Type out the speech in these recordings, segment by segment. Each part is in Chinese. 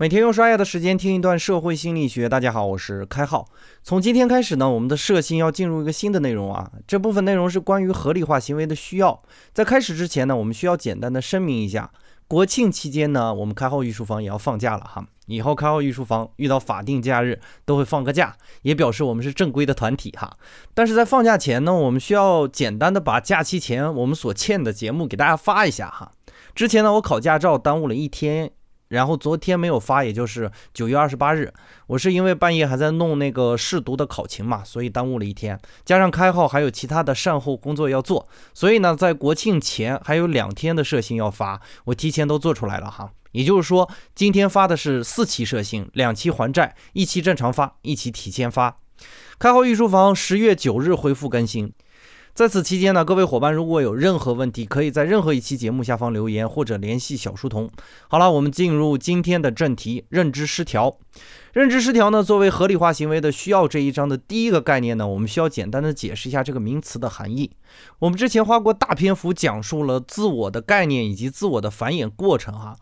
每天用刷牙的时间听一段社会心理学。大家好，我是开浩。从今天开始呢，我们的社心要进入一个新的内容啊。这部分内容是关于合理化行为的需要。在开始之前呢，我们需要简单的声明一下：国庆期间呢，我们开号御书房也要放假了哈。以后开号御书房遇到法定假日都会放个假，也表示我们是正规的团体哈。但是在放假前呢，我们需要简单的把假期前我们所欠的节目给大家发一下哈。之前呢，我考驾照耽误了一天。然后昨天没有发，也就是九月二十八日，我是因为半夜还在弄那个试读的考勤嘛，所以耽误了一天，加上开号还有其他的善后工作要做，所以呢，在国庆前还有两天的社信要发，我提前都做出来了哈。也就是说，今天发的是四期社信，两期还债，一期正常发，一期提前发。开号御书房十月九日恢复更新。在此期间呢，各位伙伴如果有任何问题，可以在任何一期节目下方留言或者联系小书童。好了，我们进入今天的正题：认知失调。认知失调呢，作为合理化行为的需要这一章的第一个概念呢，我们需要简单的解释一下这个名词的含义。我们之前花过大篇幅讲述了自我的概念以及自我的繁衍过程哈。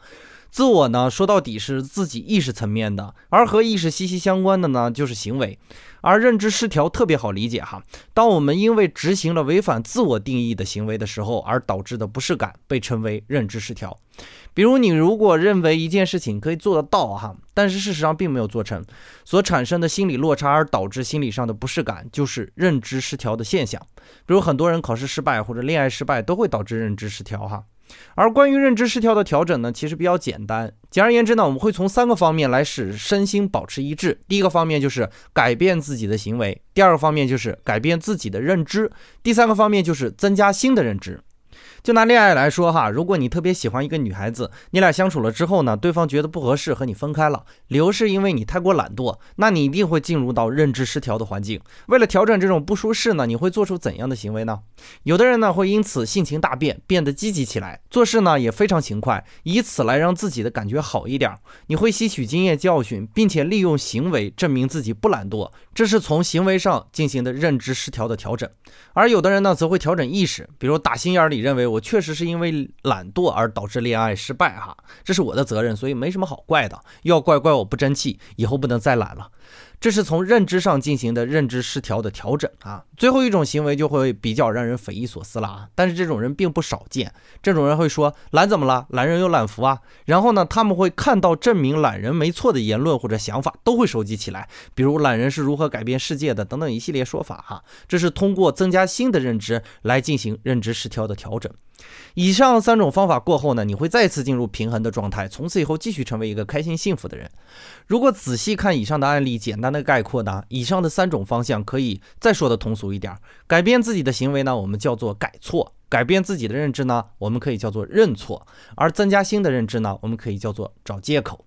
自我呢，说到底是自己意识层面的，而和意识息息相关的呢，就是行为。而认知失调特别好理解哈，当我们因为执行了违反自我定义的行为的时候，而导致的不适感，被称为认知失调。比如你如果认为一件事情可以做得到哈，但是事实上并没有做成，所产生的心理落差而导致心理上的不适感，就是认知失调的现象。比如很多人考试失败或者恋爱失败，都会导致认知失调哈。而关于认知失调的调整呢，其实比较简单。简而言之呢，我们会从三个方面来使身心保持一致。第一个方面就是改变自己的行为，第二个方面就是改变自己的认知，第三个方面就是增加新的认知。就拿恋爱来说哈，如果你特别喜欢一个女孩子，你俩相处了之后呢，对方觉得不合适和你分开了，理由是因为你太过懒惰，那你一定会进入到认知失调的环境。为了调整这种不舒适呢，你会做出怎样的行为呢？有的人呢会因此性情大变，变得积极起来，做事呢也非常勤快，以此来让自己的感觉好一点。你会吸取经验教训，并且利用行为证明自己不懒惰，这是从行为上进行的认知失调的调整。而有的人呢则会调整意识，比如打心眼里认为我。我确实是因为懒惰而导致恋爱失败哈，这是我的责任，所以没什么好怪的。要怪怪我不争气，以后不能再懒了。这是从认知上进行的认知失调的调整啊。最后一种行为就会比较让人匪夷所思了啊，但是这种人并不少见。这种人会说懒怎么了？懒人有懒福啊。然后呢，他们会看到证明懒人没错的言论或者想法，都会收集起来，比如懒人是如何改变世界的等等一系列说法哈。这是通过增加新的认知来进行认知失调的调整。以上三种方法过后呢，你会再次进入平衡的状态，从此以后继续成为一个开心幸福的人。如果仔细看以上的案例，简单的概括呢，以上的三种方向可以再说的通俗一点：改变自己的行为呢，我们叫做改错；改变自己的认知呢，我们可以叫做认错；而增加新的认知呢，我们可以叫做找借口。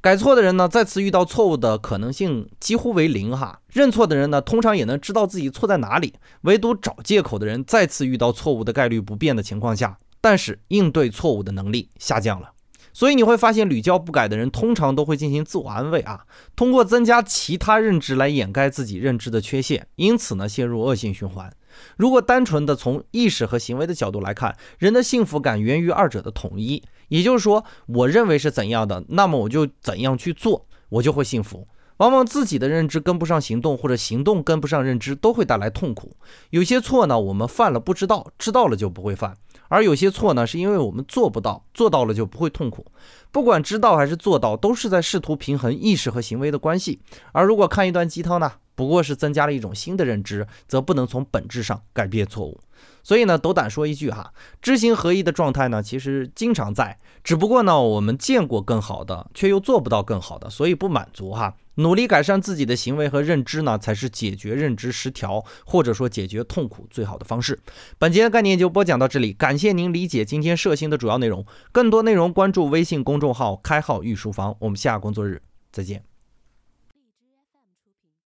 改错的人呢，再次遇到错误的可能性几乎为零哈。认错的人呢，通常也能知道自己错在哪里。唯独找借口的人，再次遇到错误的概率不变的情况下，但是应对错误的能力下降了。所以你会发现，屡教不改的人，通常都会进行自我安慰啊，通过增加其他认知来掩盖自己认知的缺陷，因此呢，陷入恶性循环。如果单纯的从意识和行为的角度来看，人的幸福感源于二者的统一。也就是说，我认为是怎样的，那么我就怎样去做，我就会幸福。往往自己的认知跟不上行动，或者行动跟不上认知，都会带来痛苦。有些错呢，我们犯了不知道，知道了就不会犯；而有些错呢，是因为我们做不到，做到了就不会痛苦。不管知道还是做到，都是在试图平衡意识和行为的关系。而如果看一段鸡汤呢，不过是增加了一种新的认知，则不能从本质上改变错误。所以呢，斗胆说一句哈，知行合一的状态呢，其实经常在，只不过呢，我们见过更好的，却又做不到更好的，所以不满足哈。努力改善自己的行为和认知呢，才是解决认知失调或者说解决痛苦最好的方式。本节的概念就播讲到这里，感谢您理解今天摄星的主要内容。更多内容关注微信公众号“开号御书房”，我们下工作日再见。